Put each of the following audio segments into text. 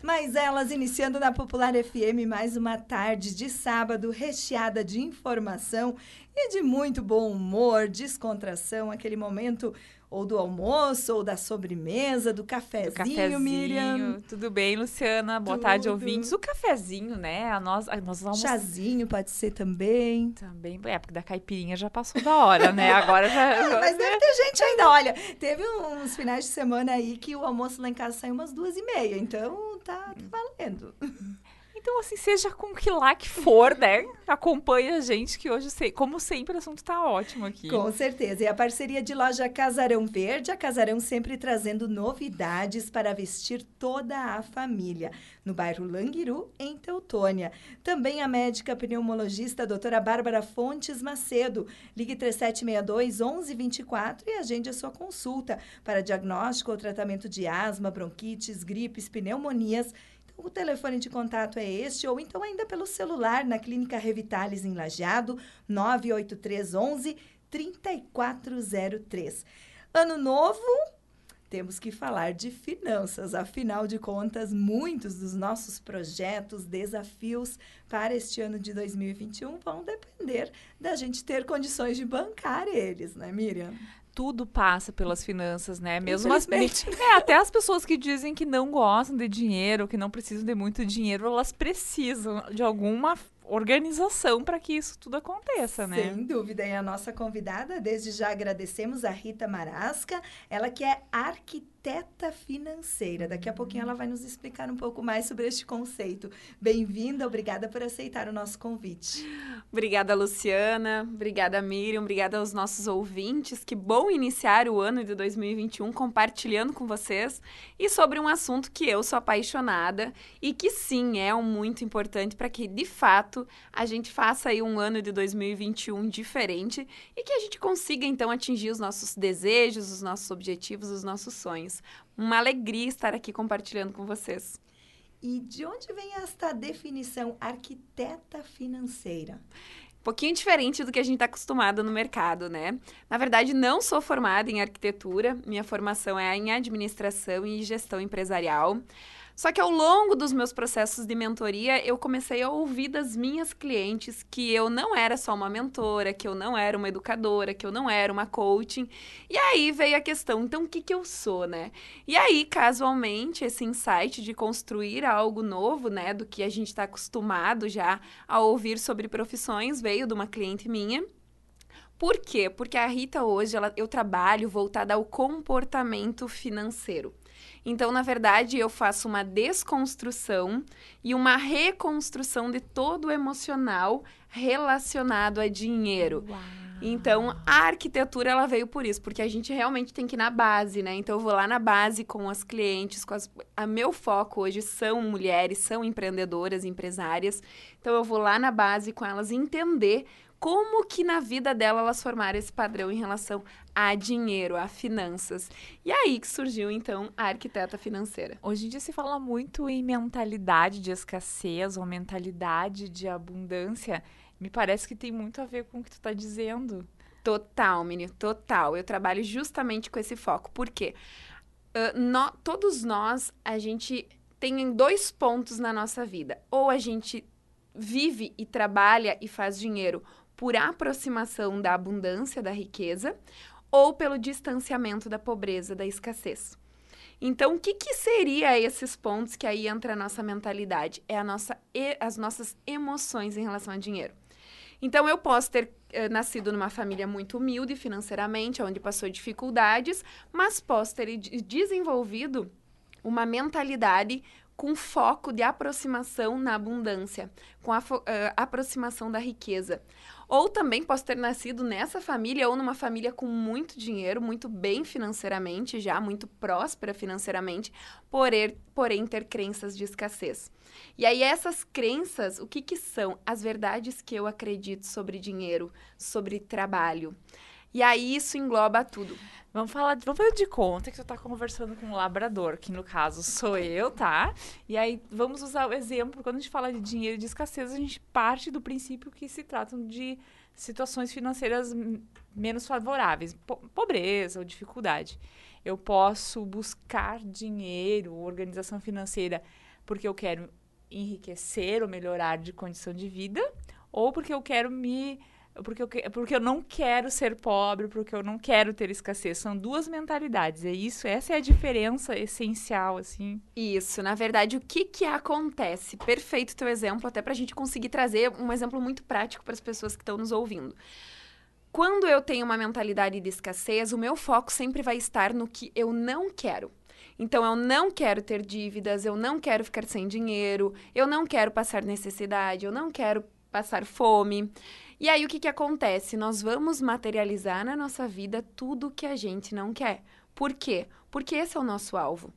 Mas elas iniciando na Popular FM mais uma tarde de sábado recheada de informação e de muito bom humor, descontração, aquele momento ou do almoço, ou da sobremesa, do cafezinho, do cafezinho Miriam. Tudo bem, Luciana? Boa Tudo. tarde, ouvintes. O cafezinho, né? A nós, a nós. Chazinho pode ser também. Também, é, porque da caipirinha já passou da hora, né? Agora já... Mas deve ter gente ainda, olha, teve uns finais de semana aí que o almoço lá em casa saiu umas duas e meia, então tá, tá valendo. Então, assim, seja com que lá que for, né? Acompanhe a gente, que hoje, como sempre, o assunto tá ótimo aqui. Com certeza. E a parceria de loja Casarão Verde, a Casarão sempre trazendo novidades para vestir toda a família. No bairro Languiru, em Teutônia. Também a médica pneumologista doutora Bárbara Fontes Macedo. Ligue 3762 1124 e agende a sua consulta para diagnóstico ou tratamento de asma, bronquites, gripes, pneumonias o telefone de contato é este, ou então ainda pelo celular na Clínica Revitalis em Lajeado, 98311 3403. Ano novo, temos que falar de finanças. Afinal de contas, muitos dos nossos projetos, desafios para este ano de 2021 vão depender da gente ter condições de bancar eles, né, Miriam? tudo passa pelas finanças, né? Mesmo as, é, até as pessoas que dizem que não gostam de dinheiro, que não precisam de muito dinheiro, elas precisam de alguma organização para que isso tudo aconteça, né? Sem dúvida. E a nossa convidada, desde já agradecemos a Rita Marasca, ela que é arquiteta arquiteta financeira. Daqui a pouquinho ela vai nos explicar um pouco mais sobre este conceito. Bem-vinda, obrigada por aceitar o nosso convite. Obrigada, Luciana. Obrigada, Miriam. Obrigada aos nossos ouvintes. Que bom iniciar o ano de 2021 compartilhando com vocês e sobre um assunto que eu sou apaixonada e que sim é um muito importante para que de fato a gente faça aí um ano de 2021 diferente e que a gente consiga então atingir os nossos desejos, os nossos objetivos, os nossos sonhos. Uma alegria estar aqui compartilhando com vocês. E de onde vem esta definição arquiteta financeira? Um pouquinho diferente do que a gente está acostumado no mercado, né? Na verdade, não sou formada em arquitetura, minha formação é em administração e gestão empresarial. Só que ao longo dos meus processos de mentoria, eu comecei a ouvir das minhas clientes que eu não era só uma mentora, que eu não era uma educadora, que eu não era uma coaching. E aí veio a questão, então o que, que eu sou, né? E aí, casualmente, esse insight de construir algo novo, né, do que a gente está acostumado já a ouvir sobre profissões, veio de uma cliente minha. Por quê? Porque a Rita hoje, ela, eu trabalho voltada ao comportamento financeiro. Então, na verdade, eu faço uma desconstrução e uma reconstrução de todo o emocional relacionado a dinheiro. Uau. Então, a arquitetura ela veio por isso, porque a gente realmente tem que ir na base, né? Então, eu vou lá na base com as clientes, com as... a meu foco hoje são mulheres, são empreendedoras, empresárias. Então, eu vou lá na base com elas entender como que na vida dela elas formaram esse padrão em relação a dinheiro, a finanças. E aí que surgiu, então, a arquiteta financeira. Hoje em dia se fala muito em mentalidade de escassez ou mentalidade de abundância. Me parece que tem muito a ver com o que tu está dizendo. Total, menino, total. Eu trabalho justamente com esse foco. Por quê? Uh, no, todos nós, a gente tem dois pontos na nossa vida. Ou a gente vive e trabalha e faz dinheiro por aproximação da abundância, da riqueza, ou pelo distanciamento da pobreza, da escassez. Então, o que, que seria esses pontos que aí entra a nossa mentalidade? É a nossa, as nossas emoções em relação ao dinheiro. Então, eu posso ter eh, nascido numa família muito humilde financeiramente, onde passou dificuldades, mas posso ter desenvolvido uma mentalidade com foco de aproximação na abundância, com a uh, aproximação da riqueza. Ou também posso ter nascido nessa família ou numa família com muito dinheiro, muito bem financeiramente, já muito próspera financeiramente, porém, porém ter crenças de escassez. E aí essas crenças, o que que são? As verdades que eu acredito sobre dinheiro, sobre trabalho. E aí isso engloba tudo. Vamos falar, de, vamos fazer de conta que tu tá conversando com um labrador, que no caso sou eu, tá? E aí vamos usar o exemplo, quando a gente fala de dinheiro e de escassez, a gente parte do princípio que se tratam de situações financeiras menos favoráveis, po pobreza ou dificuldade. Eu posso buscar dinheiro, organização financeira porque eu quero enriquecer ou melhorar de condição de vida, ou porque eu quero me porque eu, porque eu não quero ser pobre, porque eu não quero ter escassez. São duas mentalidades. É isso, essa é a diferença essencial, assim. Isso, na verdade, o que que acontece? Perfeito teu exemplo, até para a gente conseguir trazer um exemplo muito prático para as pessoas que estão nos ouvindo. Quando eu tenho uma mentalidade de escassez, o meu foco sempre vai estar no que eu não quero. Então, eu não quero ter dívidas, eu não quero ficar sem dinheiro, eu não quero passar necessidade, eu não quero passar fome. E aí o que, que acontece? Nós vamos materializar na nossa vida tudo que a gente não quer. Por quê? Porque esse é o nosso alvo.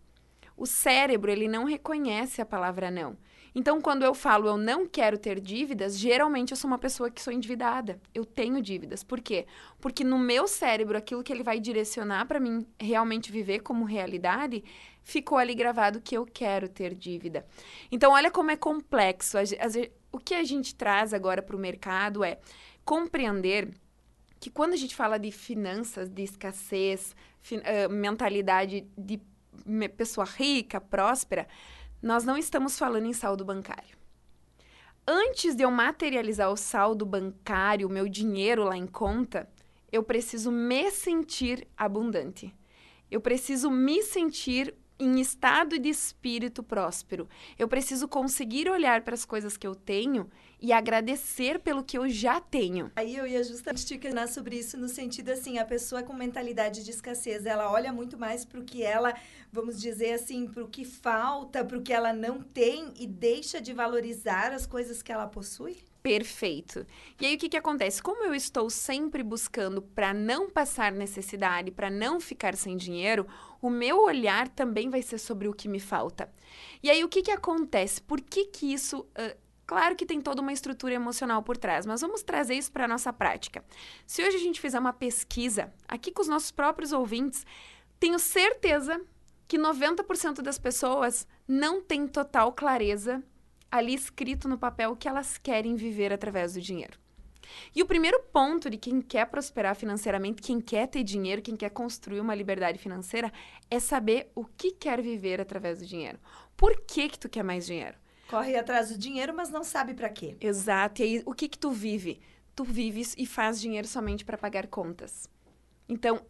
O cérebro, ele não reconhece a palavra não. Então, quando eu falo eu não quero ter dívidas, geralmente eu sou uma pessoa que sou endividada. Eu tenho dívidas. Por quê? Porque no meu cérebro, aquilo que ele vai direcionar para mim realmente viver como realidade, ficou ali gravado que eu quero ter dívida. Então, olha como é complexo o que a gente traz agora para o mercado é compreender que quando a gente fala de finanças, de escassez, mentalidade de pessoa rica, próspera, nós não estamos falando em saldo bancário. Antes de eu materializar o saldo bancário, o meu dinheiro lá em conta, eu preciso me sentir abundante. Eu preciso me sentir em estado de espírito próspero. Eu preciso conseguir olhar para as coisas que eu tenho e agradecer pelo que eu já tenho. Aí eu ia justamente te questionar sobre isso no sentido assim, a pessoa com mentalidade de escassez, ela olha muito mais para o que ela, vamos dizer assim, para o que falta, para o que ela não tem e deixa de valorizar as coisas que ela possui? Perfeito. E aí o que, que acontece? Como eu estou sempre buscando para não passar necessidade, para não ficar sem dinheiro, o meu olhar também vai ser sobre o que me falta. E aí o que, que acontece? Por que, que isso. Uh, claro que tem toda uma estrutura emocional por trás, mas vamos trazer isso para a nossa prática. Se hoje a gente fizer uma pesquisa aqui com os nossos próprios ouvintes, tenho certeza que 90% das pessoas não tem total clareza ali escrito no papel que elas querem viver através do dinheiro. E o primeiro ponto de quem quer prosperar financeiramente, quem quer ter dinheiro, quem quer construir uma liberdade financeira, é saber o que quer viver através do dinheiro. Por que que tu quer mais dinheiro? Corre atrás do dinheiro, mas não sabe para quê. Exato. E aí, o que que tu vive? Tu vives e faz dinheiro somente para pagar contas. Então,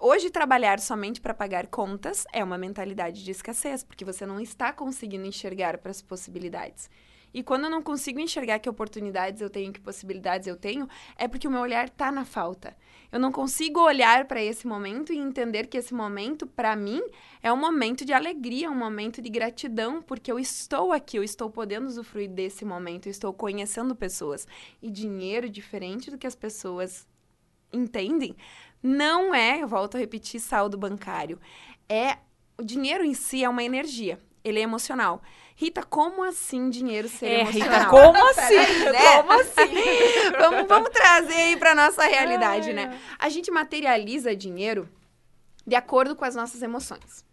hoje trabalhar somente para pagar contas é uma mentalidade de escassez, porque você não está conseguindo enxergar para as possibilidades. E quando eu não consigo enxergar que oportunidades eu tenho, que possibilidades eu tenho, é porque o meu olhar está na falta. Eu não consigo olhar para esse momento e entender que esse momento, para mim, é um momento de alegria, um momento de gratidão, porque eu estou aqui, eu estou podendo usufruir desse momento, eu estou conhecendo pessoas. E dinheiro, diferente do que as pessoas entendem, não é, eu volto a repetir, saldo bancário. É o dinheiro em si é uma energia, ele é emocional. Rita, como assim dinheiro ser é, emocional? Rita, como assim? né? Como assim? vamos, vamos trazer aí para nossa realidade, né? A gente materializa dinheiro de acordo com as nossas emoções.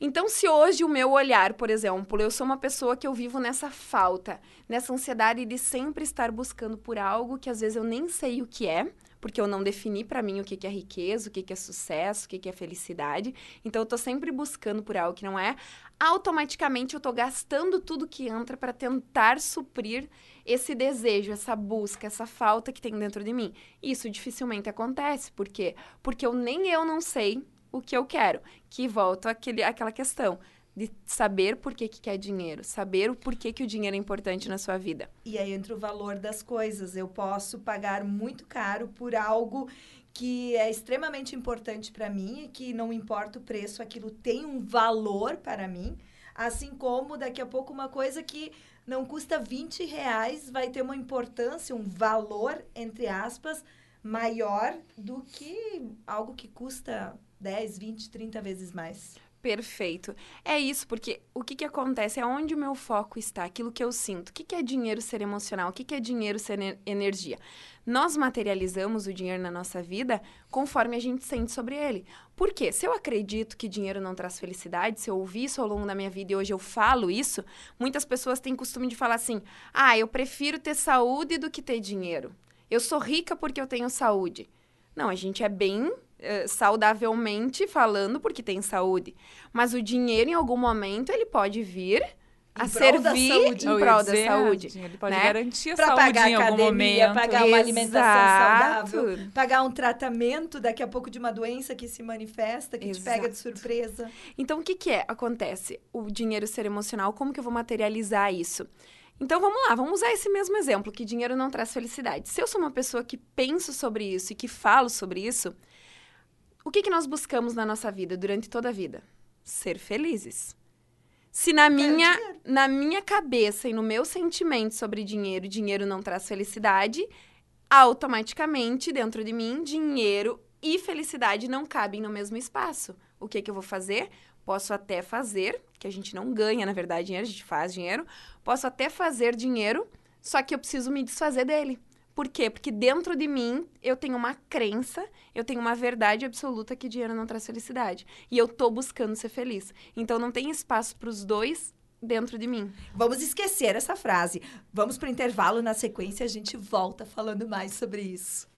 Então, se hoje o meu olhar, por exemplo, eu sou uma pessoa que eu vivo nessa falta, nessa ansiedade de sempre estar buscando por algo que às vezes eu nem sei o que é, porque eu não defini para mim o que, que é riqueza, o que, que é sucesso, o que, que é felicidade. Então, eu tô sempre buscando por algo que não é. Automaticamente, eu tô gastando tudo que entra para tentar suprir esse desejo, essa busca, essa falta que tem dentro de mim. Isso dificilmente acontece. Por quê? Porque eu nem eu não sei o que eu quero. Que volta àquele, àquela questão de saber por que, que quer dinheiro, saber o porquê que o dinheiro é importante na sua vida. E aí entra o valor das coisas. Eu posso pagar muito caro por algo que é extremamente importante para mim e que não importa o preço, aquilo tem um valor para mim. Assim como daqui a pouco uma coisa que não custa 20 reais vai ter uma importância, um valor, entre aspas, maior do que algo que custa 10, 20, 30 vezes mais. Perfeito. É isso, porque o que, que acontece? É onde o meu foco está, aquilo que eu sinto. O que, que é dinheiro ser emocional? O que, que é dinheiro ser energia? Nós materializamos o dinheiro na nossa vida conforme a gente sente sobre ele. Por quê? Se eu acredito que dinheiro não traz felicidade, se eu ouvi isso ao longo da minha vida e hoje eu falo isso, muitas pessoas têm costume de falar assim: ah, eu prefiro ter saúde do que ter dinheiro. Eu sou rica porque eu tenho saúde. Não, a gente é bem eh, saudavelmente falando, porque tem saúde. Mas o dinheiro, em algum momento, ele pode vir a servir saúde. em prol dizer, da saúde. dinheiro pode né? garantir a Para saúde pagar em algum academia, momento. pagar uma alimentação Exato. saudável, pagar um tratamento daqui a pouco de uma doença que se manifesta, que te pega de Exato. surpresa. Então, o que, que é? Acontece o dinheiro ser emocional, como que eu vou materializar isso? Então, vamos lá, vamos usar esse mesmo exemplo, que dinheiro não traz felicidade. Se eu sou uma pessoa que penso sobre isso e que falo sobre isso, o que, que nós buscamos na nossa vida, durante toda a vida? Ser felizes. Se na minha, na minha cabeça e no meu sentimento sobre dinheiro, dinheiro não traz felicidade, automaticamente, dentro de mim, dinheiro e felicidade não cabem no mesmo espaço. O que, que eu vou fazer? Posso até fazer, que a gente não ganha, na verdade, dinheiro, a gente faz dinheiro. Posso até fazer dinheiro, só que eu preciso me desfazer dele. Por quê? Porque dentro de mim eu tenho uma crença, eu tenho uma verdade absoluta que dinheiro não traz felicidade. E eu tô buscando ser feliz. Então não tem espaço para os dois dentro de mim. Vamos esquecer essa frase. Vamos para o intervalo, na sequência a gente volta falando mais sobre isso.